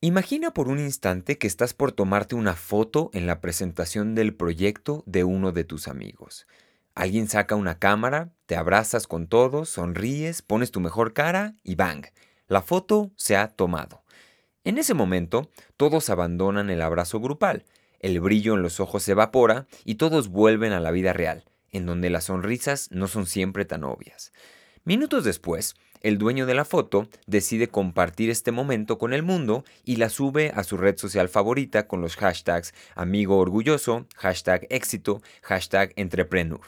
Imagina por un instante que estás por tomarte una foto en la presentación del proyecto de uno de tus amigos. Alguien saca una cámara, te abrazas con todos, sonríes, pones tu mejor cara y ¡bang! La foto se ha tomado. En ese momento, todos abandonan el abrazo grupal, el brillo en los ojos se evapora y todos vuelven a la vida real, en donde las sonrisas no son siempre tan obvias. Minutos después, el dueño de la foto decide compartir este momento con el mundo y la sube a su red social favorita con los hashtags amigo orgulloso, hashtag éxito, hashtag entrepreneur.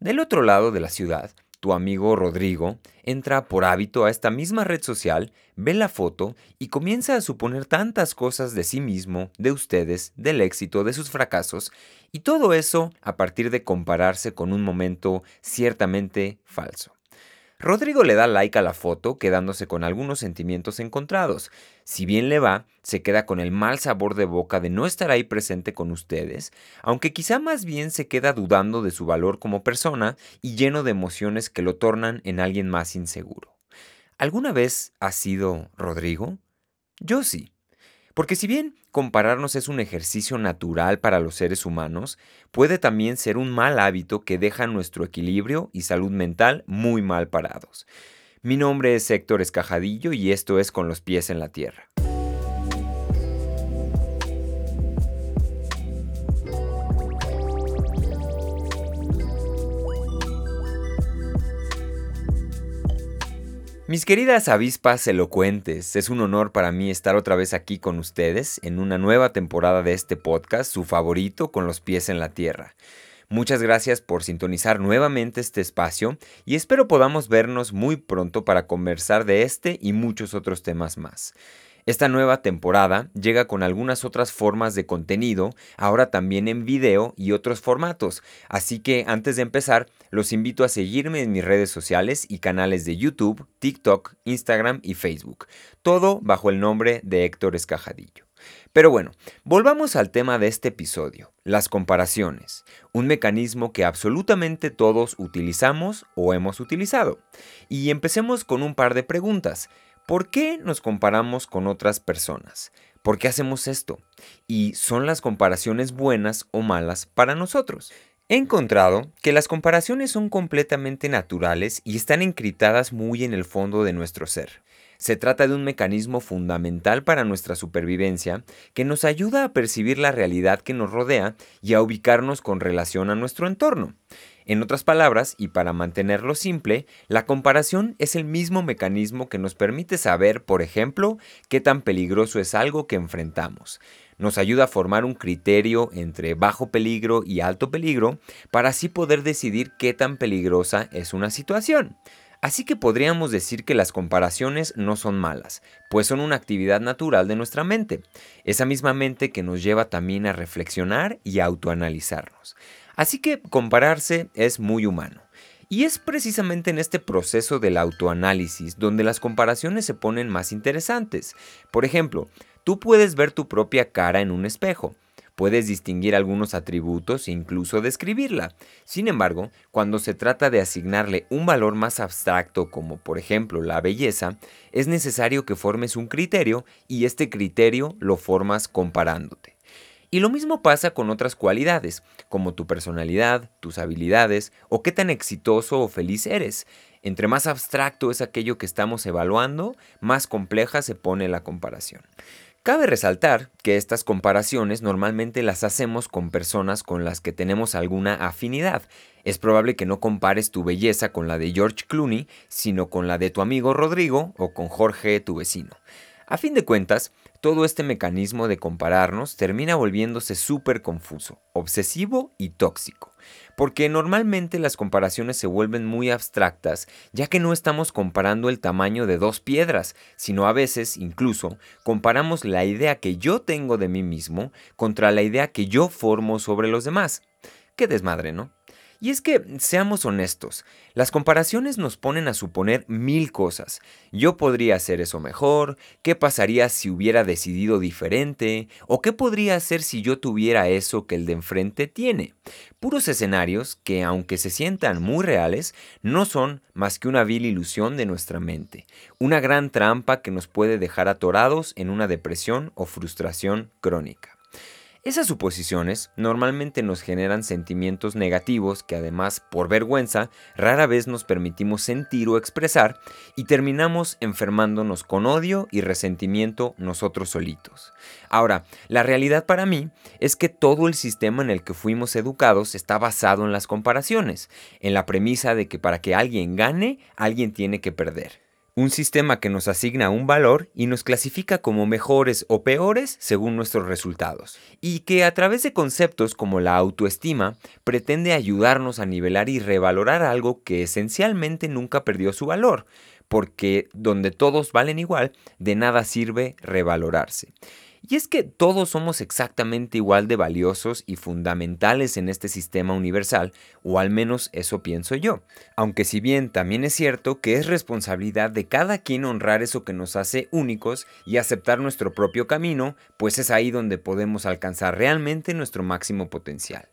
Del otro lado de la ciudad, tu amigo Rodrigo entra por hábito a esta misma red social, ve la foto y comienza a suponer tantas cosas de sí mismo, de ustedes, del éxito, de sus fracasos, y todo eso a partir de compararse con un momento ciertamente falso. Rodrigo le da like a la foto, quedándose con algunos sentimientos encontrados. Si bien le va, se queda con el mal sabor de boca de no estar ahí presente con ustedes, aunque quizá más bien se queda dudando de su valor como persona y lleno de emociones que lo tornan en alguien más inseguro. ¿Alguna vez ha sido Rodrigo? Yo sí. Porque si bien compararnos es un ejercicio natural para los seres humanos, puede también ser un mal hábito que deja nuestro equilibrio y salud mental muy mal parados. Mi nombre es Héctor Escajadillo y esto es Con los pies en la tierra. Mis queridas avispas elocuentes, es un honor para mí estar otra vez aquí con ustedes en una nueva temporada de este podcast, su favorito con los pies en la tierra. Muchas gracias por sintonizar nuevamente este espacio y espero podamos vernos muy pronto para conversar de este y muchos otros temas más. Esta nueva temporada llega con algunas otras formas de contenido, ahora también en video y otros formatos, así que antes de empezar, los invito a seguirme en mis redes sociales y canales de YouTube, TikTok, Instagram y Facebook, todo bajo el nombre de Héctor Escajadillo. Pero bueno, volvamos al tema de este episodio, las comparaciones, un mecanismo que absolutamente todos utilizamos o hemos utilizado. Y empecemos con un par de preguntas. ¿Por qué nos comparamos con otras personas? ¿Por qué hacemos esto? ¿Y son las comparaciones buenas o malas para nosotros? He encontrado que las comparaciones son completamente naturales y están encriptadas muy en el fondo de nuestro ser. Se trata de un mecanismo fundamental para nuestra supervivencia que nos ayuda a percibir la realidad que nos rodea y a ubicarnos con relación a nuestro entorno. En otras palabras, y para mantenerlo simple, la comparación es el mismo mecanismo que nos permite saber, por ejemplo, qué tan peligroso es algo que enfrentamos. Nos ayuda a formar un criterio entre bajo peligro y alto peligro para así poder decidir qué tan peligrosa es una situación. Así que podríamos decir que las comparaciones no son malas, pues son una actividad natural de nuestra mente, esa misma mente que nos lleva también a reflexionar y a autoanalizarnos. Así que compararse es muy humano. Y es precisamente en este proceso del autoanálisis donde las comparaciones se ponen más interesantes. Por ejemplo, tú puedes ver tu propia cara en un espejo. Puedes distinguir algunos atributos e incluso describirla. Sin embargo, cuando se trata de asignarle un valor más abstracto como por ejemplo la belleza, es necesario que formes un criterio y este criterio lo formas comparándote. Y lo mismo pasa con otras cualidades, como tu personalidad, tus habilidades o qué tan exitoso o feliz eres. Entre más abstracto es aquello que estamos evaluando, más compleja se pone la comparación. Cabe resaltar que estas comparaciones normalmente las hacemos con personas con las que tenemos alguna afinidad. Es probable que no compares tu belleza con la de George Clooney, sino con la de tu amigo Rodrigo o con Jorge, tu vecino. A fin de cuentas, todo este mecanismo de compararnos termina volviéndose súper confuso, obsesivo y tóxico, porque normalmente las comparaciones se vuelven muy abstractas, ya que no estamos comparando el tamaño de dos piedras, sino a veces incluso comparamos la idea que yo tengo de mí mismo contra la idea que yo formo sobre los demás. Qué desmadre, ¿no? Y es que, seamos honestos, las comparaciones nos ponen a suponer mil cosas. Yo podría hacer eso mejor, qué pasaría si hubiera decidido diferente, o qué podría hacer si yo tuviera eso que el de enfrente tiene. Puros escenarios que, aunque se sientan muy reales, no son más que una vil ilusión de nuestra mente, una gran trampa que nos puede dejar atorados en una depresión o frustración crónica. Esas suposiciones normalmente nos generan sentimientos negativos que además, por vergüenza, rara vez nos permitimos sentir o expresar y terminamos enfermándonos con odio y resentimiento nosotros solitos. Ahora, la realidad para mí es que todo el sistema en el que fuimos educados está basado en las comparaciones, en la premisa de que para que alguien gane, alguien tiene que perder un sistema que nos asigna un valor y nos clasifica como mejores o peores según nuestros resultados, y que a través de conceptos como la autoestima pretende ayudarnos a nivelar y revalorar algo que esencialmente nunca perdió su valor, porque donde todos valen igual, de nada sirve revalorarse. Y es que todos somos exactamente igual de valiosos y fundamentales en este sistema universal, o al menos eso pienso yo. Aunque si bien también es cierto que es responsabilidad de cada quien honrar eso que nos hace únicos y aceptar nuestro propio camino, pues es ahí donde podemos alcanzar realmente nuestro máximo potencial.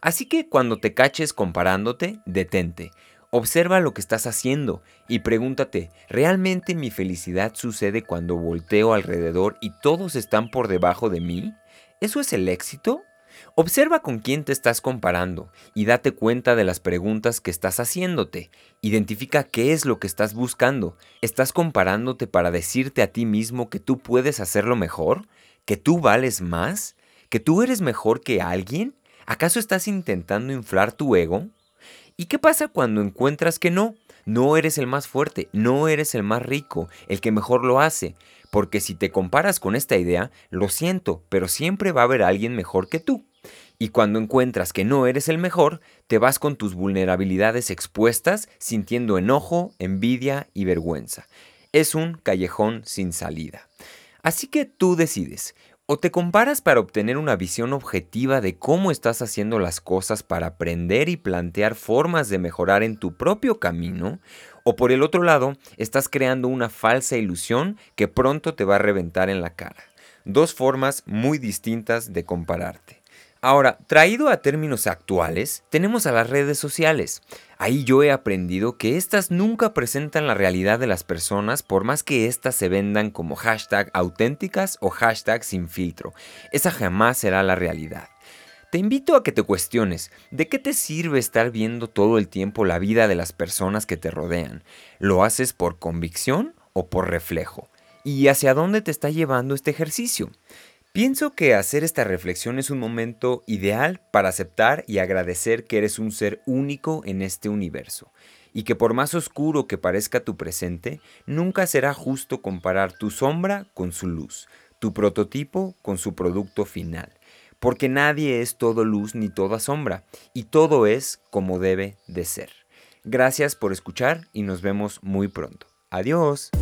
Así que cuando te caches comparándote, detente Observa lo que estás haciendo y pregúntate, ¿realmente mi felicidad sucede cuando volteo alrededor y todos están por debajo de mí? ¿Eso es el éxito? Observa con quién te estás comparando y date cuenta de las preguntas que estás haciéndote. Identifica qué es lo que estás buscando. ¿Estás comparándote para decirte a ti mismo que tú puedes hacerlo mejor? ¿Que tú vales más? ¿Que tú eres mejor que alguien? ¿Acaso estás intentando inflar tu ego? ¿Y qué pasa cuando encuentras que no? No eres el más fuerte, no eres el más rico, el que mejor lo hace. Porque si te comparas con esta idea, lo siento, pero siempre va a haber alguien mejor que tú. Y cuando encuentras que no eres el mejor, te vas con tus vulnerabilidades expuestas, sintiendo enojo, envidia y vergüenza. Es un callejón sin salida. Así que tú decides, o te comparas para obtener una visión objetiva de cómo estás haciendo las cosas para aprender y plantear formas de mejorar en tu propio camino, o por el otro lado, estás creando una falsa ilusión que pronto te va a reventar en la cara. Dos formas muy distintas de compararte. Ahora, traído a términos actuales, tenemos a las redes sociales. Ahí yo he aprendido que estas nunca presentan la realidad de las personas por más que éstas se vendan como hashtag auténticas o hashtag sin filtro. Esa jamás será la realidad. Te invito a que te cuestiones, ¿de qué te sirve estar viendo todo el tiempo la vida de las personas que te rodean? ¿Lo haces por convicción o por reflejo? ¿Y hacia dónde te está llevando este ejercicio? Pienso que hacer esta reflexión es un momento ideal para aceptar y agradecer que eres un ser único en este universo y que por más oscuro que parezca tu presente, nunca será justo comparar tu sombra con su luz, tu prototipo con su producto final, porque nadie es todo luz ni toda sombra, y todo es como debe de ser. Gracias por escuchar y nos vemos muy pronto. Adiós.